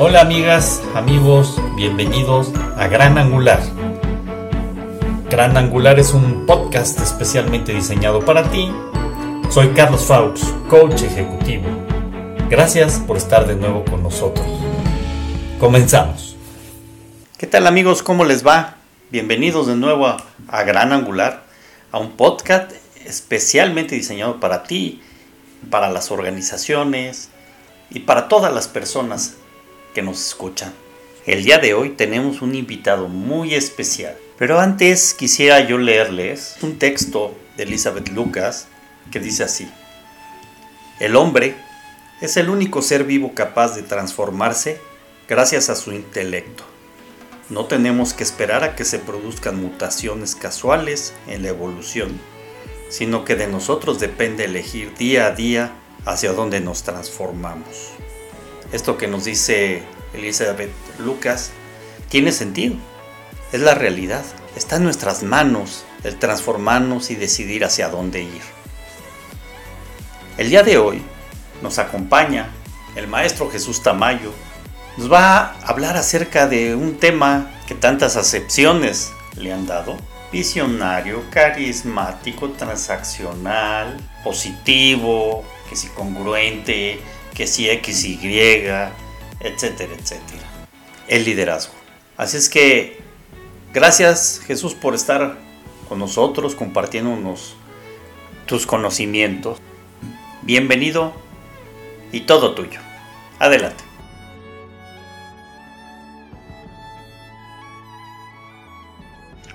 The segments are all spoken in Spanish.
Hola amigas, amigos, bienvenidos a Gran Angular. Gran Angular es un podcast especialmente diseñado para ti. Soy Carlos Faux, coach ejecutivo. Gracias por estar de nuevo con nosotros. Comenzamos. ¿Qué tal amigos? ¿Cómo les va? Bienvenidos de nuevo a, a Gran Angular, a un podcast especialmente diseñado para ti, para las organizaciones y para todas las personas nos escuchan. El día de hoy tenemos un invitado muy especial. Pero antes quisiera yo leerles un texto de Elizabeth Lucas que dice así. El hombre es el único ser vivo capaz de transformarse gracias a su intelecto. No tenemos que esperar a que se produzcan mutaciones casuales en la evolución, sino que de nosotros depende elegir día a día hacia dónde nos transformamos. Esto que nos dice Elizabeth Lucas tiene sentido. Es la realidad. Está en nuestras manos el transformarnos y decidir hacia dónde ir. El día de hoy nos acompaña el maestro Jesús Tamayo. Nos va a hablar acerca de un tema que tantas acepciones le han dado. Visionario, carismático, transaccional, positivo, que si congruente, que si X, Y, etcétera, etcétera. El liderazgo. Así es que gracias Jesús por estar con nosotros, compartiéndonos tus conocimientos. Bienvenido y todo tuyo. Adelante.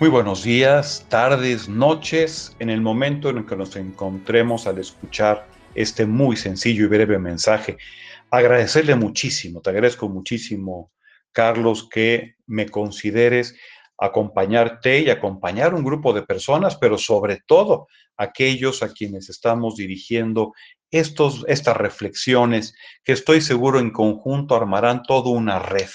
Muy buenos días, tardes, noches, en el momento en el que nos encontremos al escuchar este muy sencillo y breve mensaje agradecerle muchísimo, te agradezco muchísimo, Carlos, que me consideres acompañarte y acompañar un grupo de personas, pero sobre todo aquellos a quienes estamos dirigiendo estos, estas reflexiones que estoy seguro en conjunto armarán toda una red.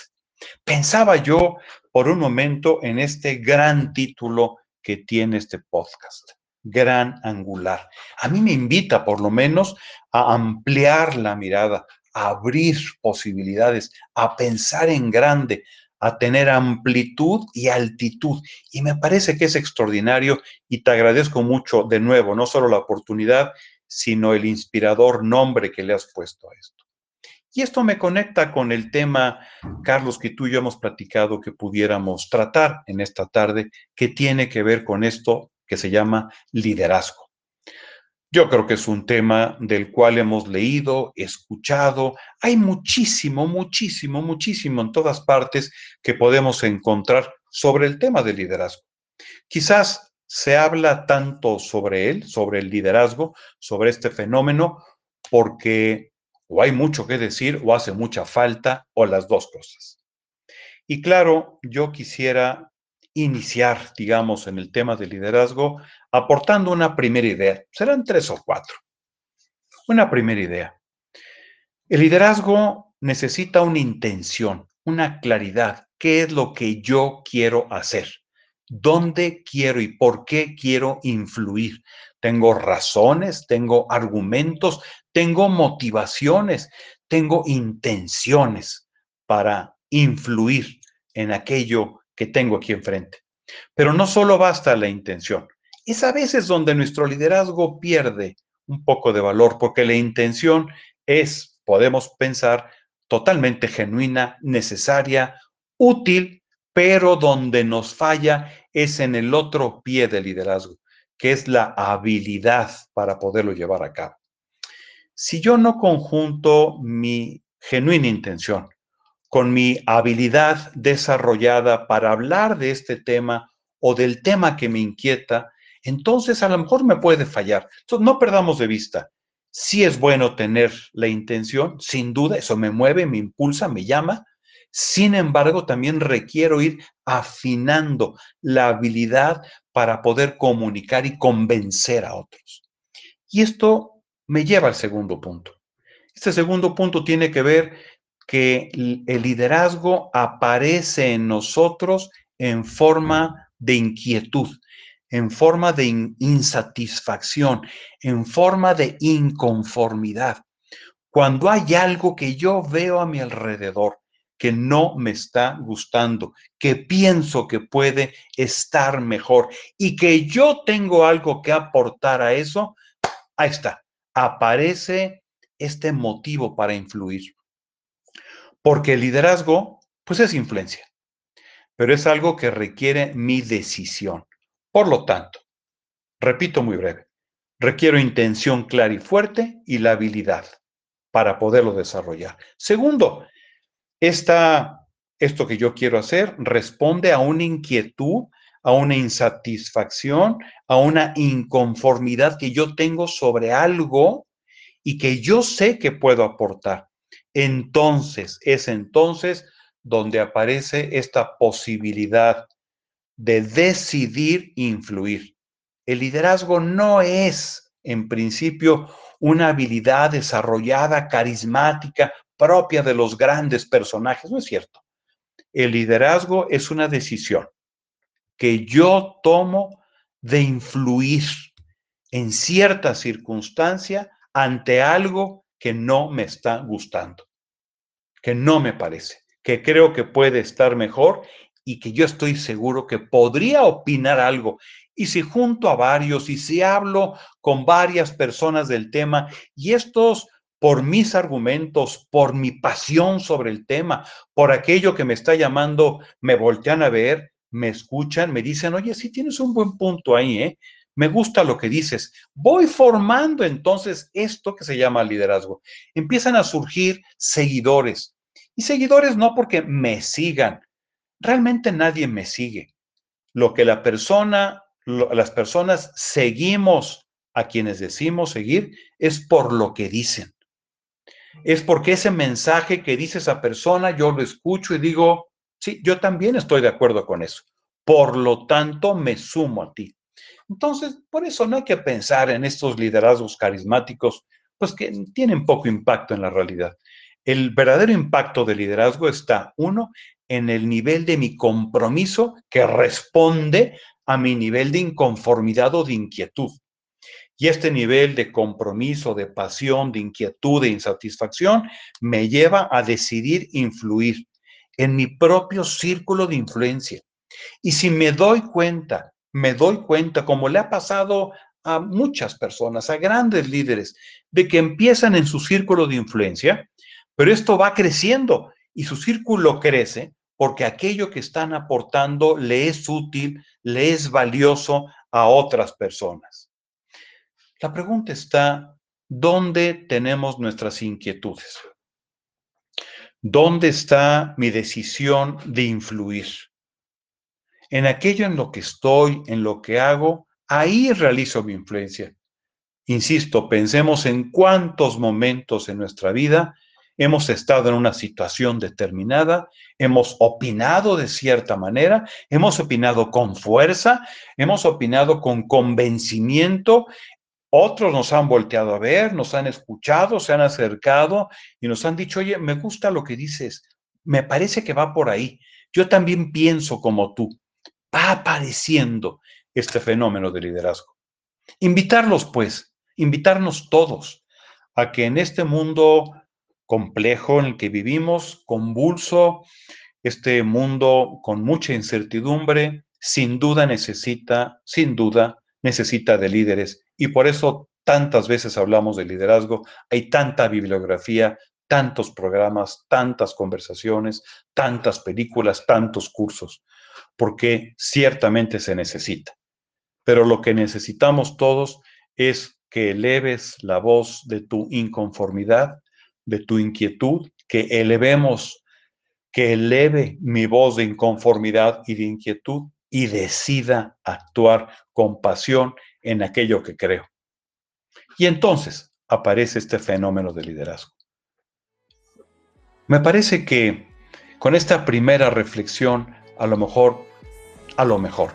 Pensaba yo por un momento en este gran título que tiene este podcast, Gran Angular. A mí me invita por lo menos a ampliar la mirada, a abrir posibilidades, a pensar en grande, a tener amplitud y altitud. Y me parece que es extraordinario y te agradezco mucho de nuevo, no solo la oportunidad, sino el inspirador nombre que le has puesto a esto. Y esto me conecta con el tema, Carlos, que tú y yo hemos platicado que pudiéramos tratar en esta tarde, que tiene que ver con esto que se llama liderazgo. Yo creo que es un tema del cual hemos leído, escuchado. Hay muchísimo, muchísimo, muchísimo en todas partes que podemos encontrar sobre el tema del liderazgo. Quizás se habla tanto sobre él, sobre el liderazgo, sobre este fenómeno, porque o hay mucho que decir o hace mucha falta o las dos cosas. Y claro, yo quisiera iniciar, digamos, en el tema del liderazgo aportando una primera idea. Serán tres o cuatro. Una primera idea. El liderazgo necesita una intención, una claridad. ¿Qué es lo que yo quiero hacer? ¿Dónde quiero y por qué quiero influir? Tengo razones, tengo argumentos, tengo motivaciones, tengo intenciones para influir en aquello que tengo aquí enfrente. Pero no solo basta la intención. Es a veces donde nuestro liderazgo pierde un poco de valor, porque la intención es, podemos pensar, totalmente genuina, necesaria, útil, pero donde nos falla es en el otro pie del liderazgo, que es la habilidad para poderlo llevar a cabo. Si yo no conjunto mi genuina intención con mi habilidad desarrollada para hablar de este tema o del tema que me inquieta, entonces a lo mejor me puede fallar. Entonces, no perdamos de vista. Sí es bueno tener la intención, sin duda, eso me mueve, me impulsa, me llama. Sin embargo, también requiero ir afinando la habilidad para poder comunicar y convencer a otros. Y esto me lleva al segundo punto. Este segundo punto tiene que ver que el liderazgo aparece en nosotros en forma de inquietud, en forma de insatisfacción, en forma de inconformidad. Cuando hay algo que yo veo a mi alrededor que no me está gustando, que pienso que puede estar mejor y que yo tengo algo que aportar a eso, ahí está, aparece este motivo para influir. Porque el liderazgo, pues es influencia, pero es algo que requiere mi decisión. Por lo tanto, repito muy breve, requiero intención clara y fuerte y la habilidad para poderlo desarrollar. Segundo, esta, esto que yo quiero hacer responde a una inquietud, a una insatisfacción, a una inconformidad que yo tengo sobre algo y que yo sé que puedo aportar. Entonces, es entonces donde aparece esta posibilidad de decidir influir. El liderazgo no es, en principio, una habilidad desarrollada, carismática, propia de los grandes personajes. No es cierto. El liderazgo es una decisión que yo tomo de influir en cierta circunstancia ante algo que no me está gustando, que no me parece, que creo que puede estar mejor y que yo estoy seguro que podría opinar algo. Y si junto a varios y si hablo con varias personas del tema y estos por mis argumentos, por mi pasión sobre el tema, por aquello que me está llamando, me voltean a ver, me escuchan, me dicen, oye, sí tienes un buen punto ahí, ¿eh? Me gusta lo que dices. Voy formando entonces esto que se llama liderazgo. Empiezan a surgir seguidores. Y seguidores no porque me sigan. Realmente nadie me sigue. Lo que la persona, las personas seguimos a quienes decimos seguir es por lo que dicen es porque ese mensaje que dice esa persona, yo lo escucho y digo, sí, yo también estoy de acuerdo con eso. Por lo tanto, me sumo a ti. Entonces, por eso no hay que pensar en estos liderazgos carismáticos, pues que tienen poco impacto en la realidad. El verdadero impacto del liderazgo está, uno, en el nivel de mi compromiso que responde a mi nivel de inconformidad o de inquietud. Y este nivel de compromiso, de pasión, de inquietud, de insatisfacción, me lleva a decidir influir en mi propio círculo de influencia. Y si me doy cuenta, me doy cuenta, como le ha pasado a muchas personas, a grandes líderes, de que empiezan en su círculo de influencia, pero esto va creciendo y su círculo crece porque aquello que están aportando le es útil, le es valioso a otras personas. La pregunta está, ¿dónde tenemos nuestras inquietudes? ¿Dónde está mi decisión de influir? En aquello en lo que estoy, en lo que hago, ahí realizo mi influencia. Insisto, pensemos en cuántos momentos en nuestra vida hemos estado en una situación determinada, hemos opinado de cierta manera, hemos opinado con fuerza, hemos opinado con convencimiento, otros nos han volteado a ver, nos han escuchado, se han acercado y nos han dicho, oye, me gusta lo que dices, me parece que va por ahí. Yo también pienso como tú. Va apareciendo este fenómeno de liderazgo. Invitarlos, pues, invitarnos todos a que en este mundo complejo en el que vivimos, convulso, este mundo con mucha incertidumbre, sin duda necesita, sin duda, necesita de líderes. Y por eso tantas veces hablamos de liderazgo, hay tanta bibliografía, tantos programas, tantas conversaciones, tantas películas, tantos cursos, porque ciertamente se necesita. Pero lo que necesitamos todos es que eleves la voz de tu inconformidad, de tu inquietud, que elevemos, que eleve mi voz de inconformidad y de inquietud y decida actuar con pasión en aquello que creo. Y entonces aparece este fenómeno de liderazgo. Me parece que con esta primera reflexión, a lo mejor, a lo mejor,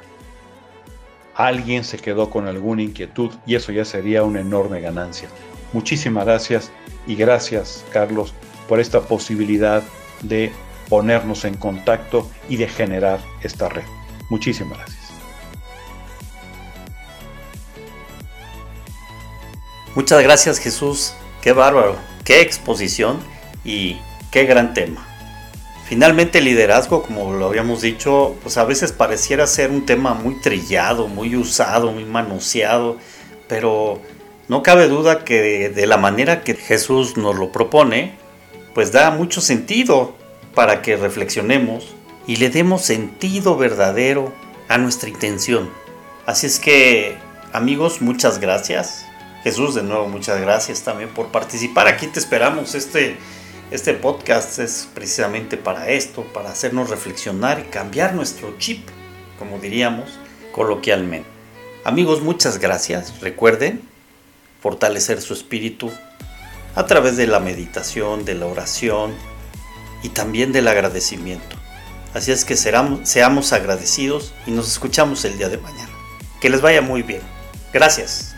alguien se quedó con alguna inquietud y eso ya sería una enorme ganancia. Muchísimas gracias y gracias, Carlos, por esta posibilidad de ponernos en contacto y de generar esta red. Muchísimas gracias. Muchas gracias Jesús, qué bárbaro, qué exposición y qué gran tema. Finalmente el liderazgo, como lo habíamos dicho, pues a veces pareciera ser un tema muy trillado, muy usado, muy manoseado, pero no cabe duda que de la manera que Jesús nos lo propone, pues da mucho sentido para que reflexionemos y le demos sentido verdadero a nuestra intención. Así es que, amigos, muchas gracias. Jesús, de nuevo, muchas gracias también por participar. Aquí te esperamos. Este este podcast es precisamente para esto, para hacernos reflexionar y cambiar nuestro chip, como diríamos coloquialmente. Amigos, muchas gracias. Recuerden fortalecer su espíritu a través de la meditación, de la oración y también del agradecimiento. Así es que seamos, seamos agradecidos y nos escuchamos el día de mañana. Que les vaya muy bien. Gracias.